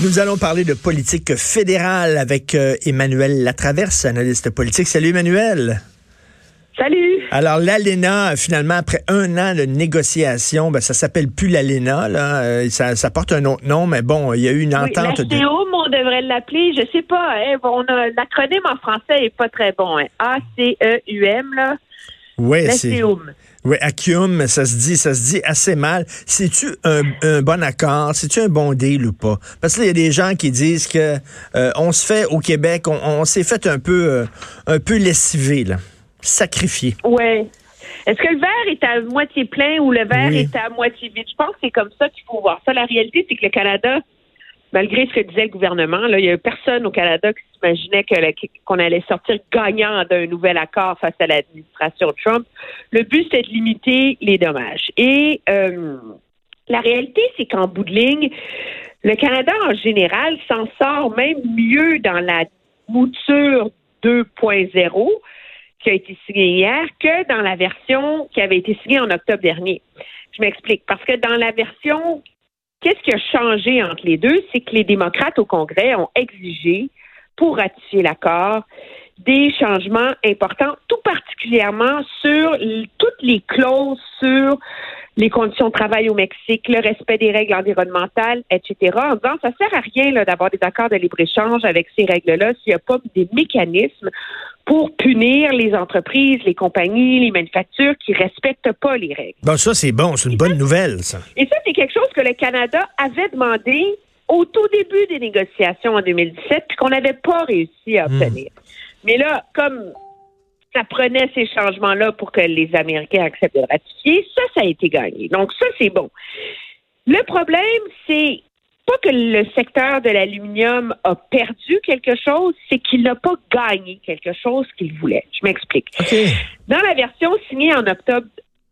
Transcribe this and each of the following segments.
Nous allons parler de politique fédérale avec euh, Emmanuel Latraverse, analyste politique. Salut Emmanuel. Salut. Alors l'ALENA, finalement, après un an de négociation, ben, ça s'appelle plus l'ALENA, là. Euh, ça, ça, porte un autre nom, mais bon, il y a eu une entente. Oui, de... on devrait l'appeler, je sais pas, hein, on a l'acronyme en français est pas très bon, hein. A-C-E-U-M, là. Oui, c'est. Oui, Acuum, ça se dit, ça se dit assez mal. C'est-tu un, un, bon accord? C'est-tu un bon deal ou pas? Parce que il y a des gens qui disent que euh, on se fait au Québec, on, on s'est fait un peu, euh, un peu lessivé, là, sacrifié. Oui. Est-ce que le verre est à moitié plein ou le verre oui. est à moitié vide? Je pense que c'est comme ça qu'il faut voir ça. La réalité, c'est que le Canada, malgré ce que disait le gouvernement, là, il y a personne au Canada qui s'imaginait qu'on allait sortir gagnant d'un nouvel accord face à l'administration Trump. Le but, c'était de limiter les dommages. Et euh, la réalité, c'est qu'en bout de ligne, le Canada, en général, s'en sort même mieux dans la mouture 2.0 qui a été signée hier que dans la version qui avait été signée en octobre dernier. Je m'explique. Parce que dans la version Qu'est-ce qui a changé entre les deux? C'est que les démocrates au Congrès ont exigé, pour ratifier l'accord, des changements importants, tout particulièrement sur toutes les clauses sur les conditions de travail au Mexique, le respect des règles environnementales, etc. En disant, ça sert à rien d'avoir des accords de libre-échange avec ces règles-là s'il n'y a pas des mécanismes pour punir les entreprises, les compagnies, les manufactures qui respectent pas les règles. Bon, ça, c'est bon. C'est une bonne nouvelle, ça. Et ça, c'est quelque chose que le Canada avait demandé au tout début des négociations en 2017, puis qu'on n'avait pas réussi à obtenir. Mais là, comme ça prenait ces changements-là pour que les Américains acceptent de ratifier. Ça, ça a été gagné. Donc, ça, c'est bon. Le problème, c'est pas que le secteur de l'aluminium a perdu quelque chose, c'est qu'il n'a pas gagné quelque chose qu'il voulait. Je m'explique. Okay. Dans la version signée en octobre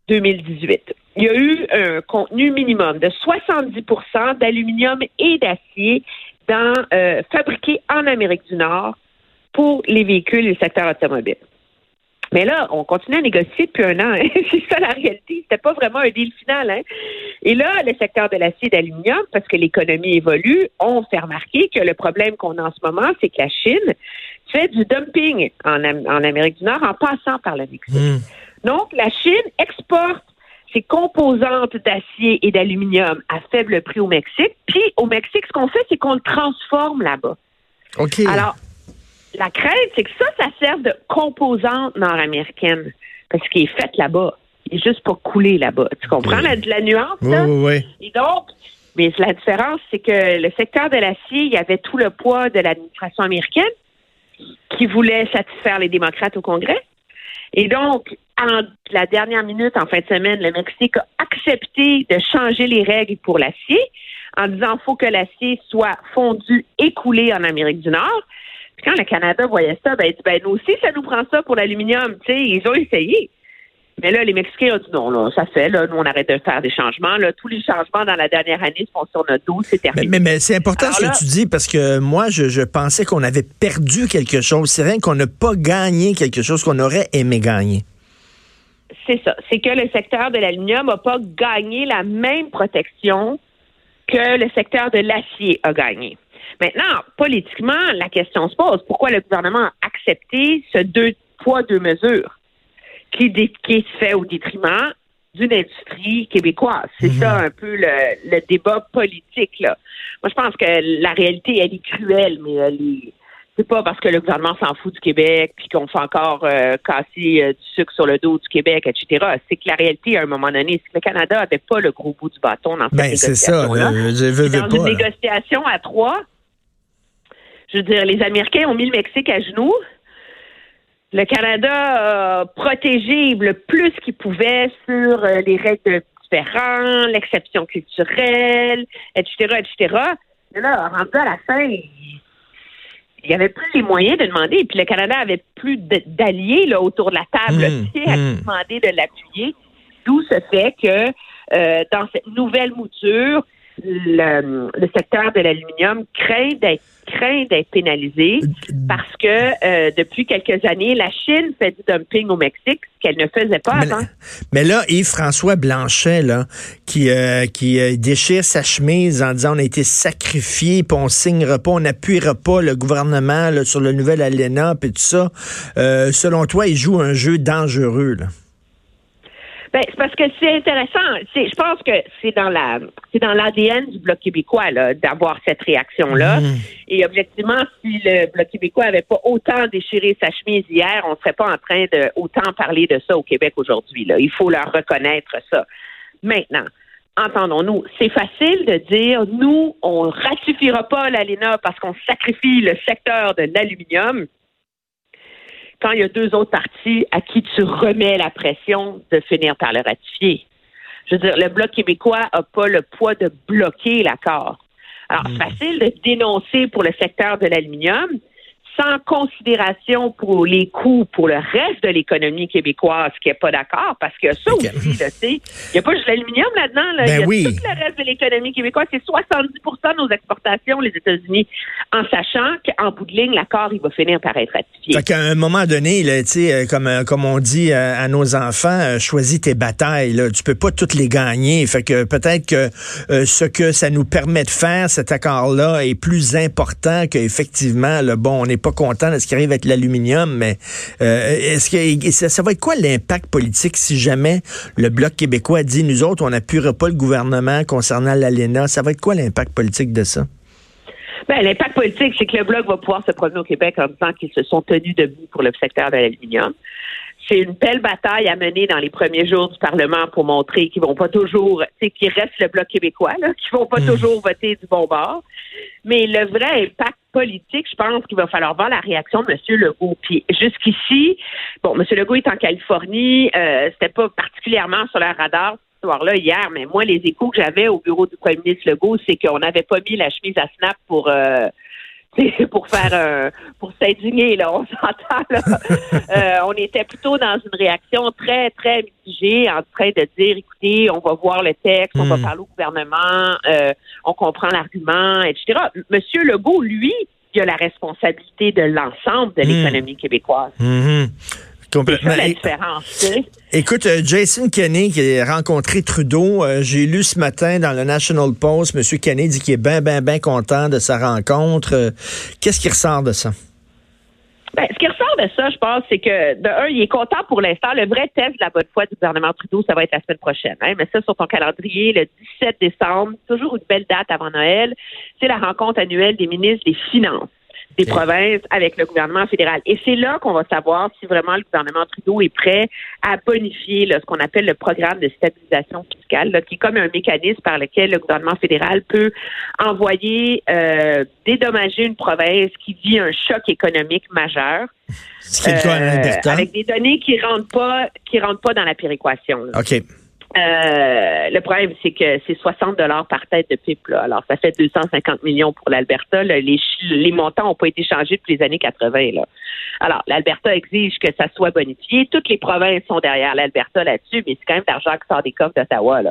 2018, il y a eu un contenu minimum de 70% d'aluminium et d'acier dans euh, fabriqués en Amérique du Nord pour les véhicules et le secteur automobile. Mais là, on continue à négocier depuis un an. Hein. C'est ça la réalité. C'était pas vraiment un deal final. Hein. Et là, le secteur de l'acier et d'aluminium, parce que l'économie évolue, on fait remarquer que le problème qu'on a en ce moment, c'est que la Chine fait du dumping en, en Amérique du Nord en passant par le Mexique. Mmh. Donc, la Chine exporte ses composantes d'acier et d'aluminium à faible prix au Mexique. Puis, au Mexique, ce qu'on fait, c'est qu'on le transforme là-bas. OK. Alors, la crainte, c'est que ça, ça sert de composante nord-américaine. Parce qu'il est fait là-bas. Il est juste pas coulé là-bas. Tu comprends? La, la, nuance? Oui, là? oui, oui. Et donc, mais la différence, c'est que le secteur de l'acier, il y avait tout le poids de l'administration américaine qui voulait satisfaire les démocrates au Congrès. Et donc, en la dernière minute, en fin de semaine, le Mexique a accepté de changer les règles pour l'acier en disant qu'il faut que l'acier soit fondu et coulé en Amérique du Nord. Puis quand le Canada voyait ça, ben, il dit, ben, nous aussi, ça nous prend ça pour l'aluminium. Tu sais, ils ont essayé. Mais là, les Mexicains ont dit non, là, ça fait, là, nous, on arrête de faire des changements. Là. Tous les changements dans la dernière année se font sur notre dos, c'est terminé. Mais, mais, mais c'est important Alors ce là, que tu dis parce que moi, je, je pensais qu'on avait perdu quelque chose. C'est rien qu'on n'a pas gagné quelque chose qu'on aurait aimé gagner. C'est ça. C'est que le secteur de l'aluminium n'a pas gagné la même protection que le secteur de l'acier a gagné. Maintenant, politiquement, la question se pose. Pourquoi le gouvernement a accepté ce deux poids, deux mesures qui, qui se fait au détriment d'une industrie québécoise? C'est mmh. ça un peu le, le, débat politique. Là. Moi, je pense que la réalité, elle est cruelle, mais elle est c'est pas parce que le gouvernement s'en fout du Québec puis qu'on fait encore euh, casser euh, du sucre sur le dos du Québec, etc. C'est que la réalité, à un moment donné, c'est que le Canada avait pas le gros bout du bâton dans cette ben, négociation. C'est ça. Euh, je veux, dans pas, une négociation à trois, je veux dire, les Américains ont mis le Mexique à genoux. Le Canada a protégé le plus qu'il pouvait sur les règles différentes, l'exception culturelle, etc., etc. Mais là, rendu à la fin, il y avait plus les moyens de demander. Puis le Canada avait plus d'alliés là autour de la table mmh, qui a mmh. demandé de l'appuyer. D'où ce fait que euh, dans cette nouvelle mouture, le, le secteur de l'aluminium craint d'être craint d'être pénalisé parce que euh, depuis quelques années, la Chine fait du dumping au Mexique, ce qu'elle ne faisait pas mais, avant. Mais là, Yves-François Blanchet, là, qui, euh, qui euh, déchire sa chemise en disant on a été sacrifié, puis on signera pas, on n'appuiera pas le gouvernement là, sur le nouvel ALENA, puis tout ça. selon toi, il joue un jeu dangereux. Là. Ben, c'est parce que c'est intéressant. je pense que c'est dans la c'est dans l'ADN du Bloc québécois d'avoir cette réaction-là. Mhm. Et objectivement, si le Bloc québécois avait pas autant déchiré sa chemise hier, on serait pas en train de autant parler de ça au Québec aujourd'hui. Il faut leur reconnaître ça. Maintenant, entendons-nous, c'est facile de dire nous, on ratifiera pas l'ALENA parce qu'on sacrifie le secteur de l'aluminium il y a deux autres partis à qui tu remets la pression de finir par le ratifier. Je veux dire, le Bloc québécois n'a pas le poids de bloquer l'accord. Alors, c'est hmm. facile de dénoncer pour le secteur de l'aluminium, sans considération pour les coûts pour le reste de l'économie québécoise qui n'est pas d'accord, parce que ça aussi, tu sais, il n'y a pas juste l'aluminium là-dedans, là, ben il y a tout le reste de l'économie québécoise, c'est 70% de nos exportations, les États-Unis, en sachant qu'en bout de ligne, l'accord, il va finir par être ratifié. Fait qu'à un moment donné, tu sais, euh, comme, euh, comme on dit euh, à nos enfants, choisis tes batailles, là. tu peux pas toutes les gagner. Fait que peut-être que ce que ça nous permet de faire, cet accord-là, est plus important qu'effectivement, le bon, on n'est pas content de ce qui arrive avec l'aluminium, mais euh, est-ce que ça, va être quoi l'impact politique si jamais le Bloc québécois dit nous autres, on n'appuiera pas le gouvernement concernant l'ALENA? Ça va être quoi l'impact politique de ça? Ben, l'impact politique, c'est que le Bloc va pouvoir se promener au Québec en disant qu'ils se sont tenus debout pour le secteur de l'aluminium c'est une belle bataille à mener dans les premiers jours du Parlement pour montrer qu'ils vont pas toujours, c'est qu'ils restent le bloc québécois, là, qu'ils vont pas hmm. toujours voter du bon bord. Mais le vrai impact politique, je pense qu'il va falloir voir la réaction de M. Legault. Puis jusqu'ici, bon, M. Legault est en Californie, euh, c'était pas particulièrement sur leur radar ce soir-là hier, mais moi, les échos que j'avais au bureau du premier ministre Legault, c'est qu'on n'avait pas mis la chemise à snap pour euh, pour faire un, pour s'indigner là, on s'entend là. Euh, on était plutôt dans une réaction très très mitigée, en train de dire, écoutez, on va voir le texte, on va hmm. parler au gouvernement, euh, on comprend l'argument, etc. Monsieur Legault, lui, il a la responsabilité de l'ensemble de hmm. l'économie québécoise. Hmm. Complètement. la différence. Écoute, euh, Jason Kenney qui a rencontré Trudeau, euh, j'ai lu ce matin dans le National Post, M. Kenney dit qu'il est bien, bien, bien content de sa rencontre. Euh, qu'est-ce qui ressort de ça? Ben, ce qui ressort de ça, je pense, c'est que, de un, il est content pour l'instant. Le vrai test de la bonne foi du gouvernement Trudeau, ça va être la semaine prochaine. Hein? Mais ça, sur ton calendrier, le 17 décembre, toujours une belle date avant Noël, c'est la rencontre annuelle des ministres des Finances des provinces avec le gouvernement fédéral. Et c'est là qu'on va savoir si vraiment le gouvernement Trudeau est prêt à bonifier ce qu'on appelle le programme de stabilisation fiscale, qui est comme un mécanisme par lequel le gouvernement fédéral peut envoyer euh, dédommager une province qui vit un choc économique majeur. Euh, avec des données qui rentrent pas qui rentrent pas dans la péréquation. OK. Euh, le problème, c'est que c'est 60 dollars par tête de PIB. Alors, ça fait 250 millions pour l'Alberta. Les, les montants n'ont pas été changés depuis les années 80. Là. Alors, l'Alberta exige que ça soit bonifié. Toutes les provinces sont derrière l'Alberta là-dessus, mais c'est quand même d'argent qui sort des coffres d'Ottawa.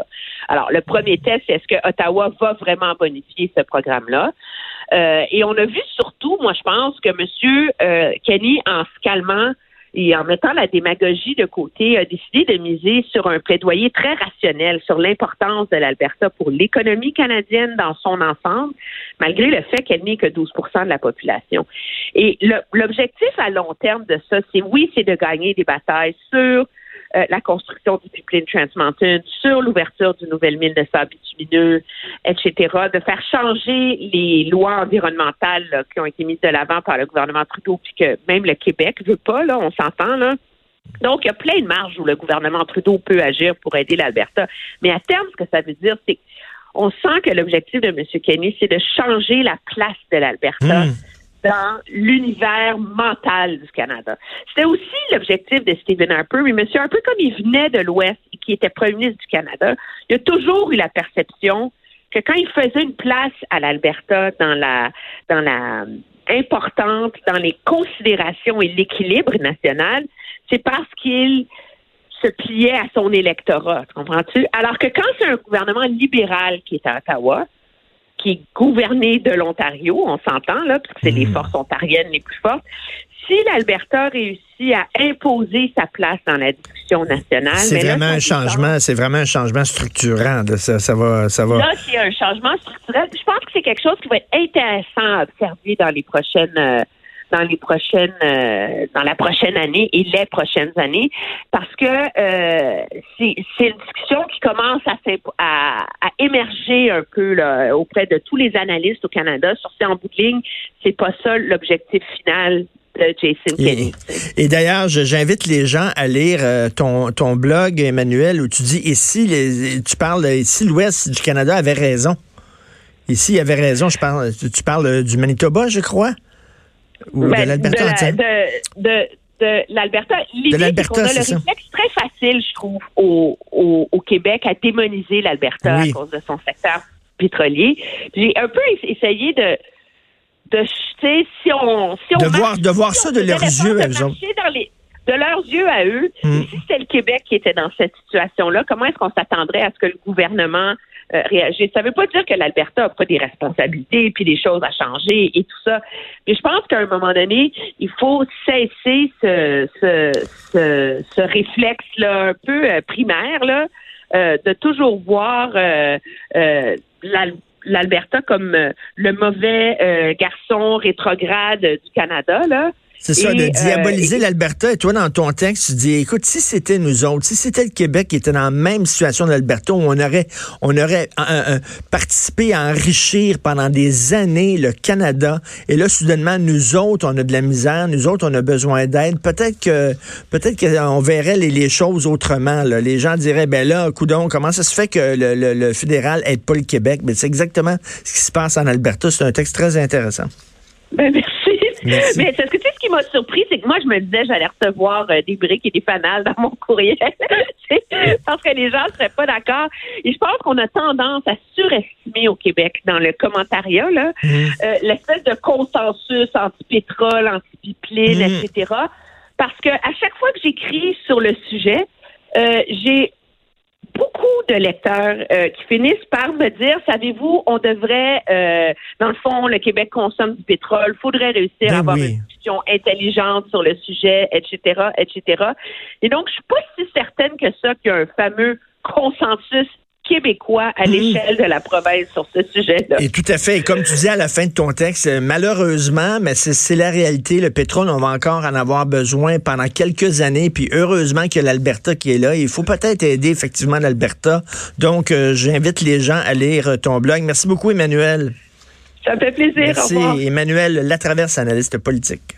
Alors, le premier test, c'est est-ce que Ottawa va vraiment bonifier ce programme-là? Euh, et on a vu surtout, moi, je pense que M. Euh, Kenny, en se calmant, et en mettant la démagogie de côté, a décidé de miser sur un plaidoyer très rationnel sur l'importance de l'Alberta pour l'économie canadienne dans son ensemble, malgré le fait qu'elle n'est que 12% de la population. Et l'objectif à long terme de ça, c'est oui, c'est de gagner des batailles sur euh, la construction du pipeline Trans Mountain, sur l'ouverture d'une nouvelle mine de sable bitumineux, etc., de faire changer les lois environnementales qui ont été mises de l'avant par le gouvernement Trudeau, puis que même le Québec veut pas, là, on s'entend, là. Donc, il y a plein de marges où le gouvernement Trudeau peut agir pour aider l'Alberta. Mais à terme, ce que ça veut dire, c'est qu'on sent que l'objectif de M. Kenny, c'est de changer la place de l'Alberta. Hmm dans l'univers mental du Canada. C'était aussi l'objectif de Stephen Harper, mais M. Harper, comme il venait de l'Ouest et qui était premier ministre du Canada, il a toujours eu la perception que quand il faisait une place à l'Alberta dans la dans la importante dans les considérations et l'équilibre national, c'est parce qu'il se pliait à son électorat, comprends-tu? Alors que quand c'est un gouvernement libéral qui est à Ottawa, qui est gouverné de l'Ontario, on s'entend là, parce que c'est les hmm. forces ontariennes les plus fortes. Si l'Alberta réussit à imposer sa place dans la discussion nationale, c'est vraiment un changement, c'est vraiment un changement structurant. Ça, ça va, ça va. Là, c'est un changement structurel. Je pense que c'est quelque chose qui va être intéressant à observer dans les prochaines. Euh, dans les prochaines euh, dans la prochaine année et les prochaines années parce que euh, c'est une discussion qui commence à, à, à émerger un peu là, auprès de tous les analystes au Canada sur en bout de ligne c'est pas ça l'objectif final de Jason Kenney. Et, d'ailleurs, j'invite les gens à lire euh, ton, ton blog, Emmanuel, où tu dis ici, les, tu parles ici, l'Ouest du Canada avait raison? Ici, il avait raison. Je parle, tu parles du Manitoba, je crois? Ou de ben, l'Alberta de, de, l'Alberta. L'idée, c'est qu'on a le réflexe très facile, je trouve, au, au, Québec à démoniser l'Alberta à cause de son secteur pétrolier. J'ai un peu essayé de de si on si on de voir de voir ça de leurs yeux eux de leurs yeux à eux hmm. si c'était le Québec qui était dans cette situation là comment est-ce qu'on s'attendrait à ce que le gouvernement euh. Ça ne veut pas dire que l'Alberta n'a pas des responsabilités puis des choses à changer et tout ça. Mais je pense qu'à un moment donné, il faut cesser ce, ce, ce, ce réflexe-là un peu euh, primaire là, euh, de toujours voir l'Alberta comme le mauvais garçon rétrograde du Canada. Là. C'est ça, de diaboliser euh, l'Alberta. Et toi, dans ton texte, tu dis, écoute, si c'était nous autres, si c'était le Québec qui était dans la même situation d'Alberta, où on aurait, on aurait participé à enrichir pendant des années le Canada, et là, soudainement, nous autres, on a de la misère, nous autres, on a besoin d'aide. Peut-être que, peut-être qu'on verrait les, choses autrement. Les gens diraient, ben là, coudon, comment ça se fait que le, fédéral aide pas le Québec? Mais c'est exactement ce qui se passe en Alberta. C'est un texte très intéressant. Ben, merci. Mais est-ce que tu sais ce qui m'a surpris, c'est que moi, je me disais, j'allais recevoir euh, des briques et des fanales dans mon courriel. parce que les gens ne seraient pas d'accord. Et je pense qu'on a tendance à surestimer au Québec, dans le commentariat, là, mm. euh, l'espèce de consensus anti-pétrole, anti-pipeline, mm. etc. Parce que à chaque fois que j'écris sur le sujet, euh, j'ai beaucoup de lecteurs euh, qui finissent par me dire, savez-vous, on devrait, euh, dans le fond, le Québec consomme du pétrole, faudrait réussir à ben avoir une discussion intelligente sur le sujet, etc., etc. Et donc, je suis pas si certaine que ça qu'il y a un fameux consensus québécois à mmh. l'échelle de la province sur ce sujet-là. Et tout à fait. Et comme tu dis à la fin de ton texte, euh, malheureusement, mais c'est la réalité. Le pétrole, on va encore en avoir besoin pendant quelques années. Puis heureusement qu'il y a l'Alberta qui est là. Il faut peut-être aider effectivement l'Alberta. Donc, euh, j'invite les gens à lire ton blog. Merci beaucoup, Emmanuel. Ça me fait plaisir. Merci, Emmanuel Latraverse, analyste politique.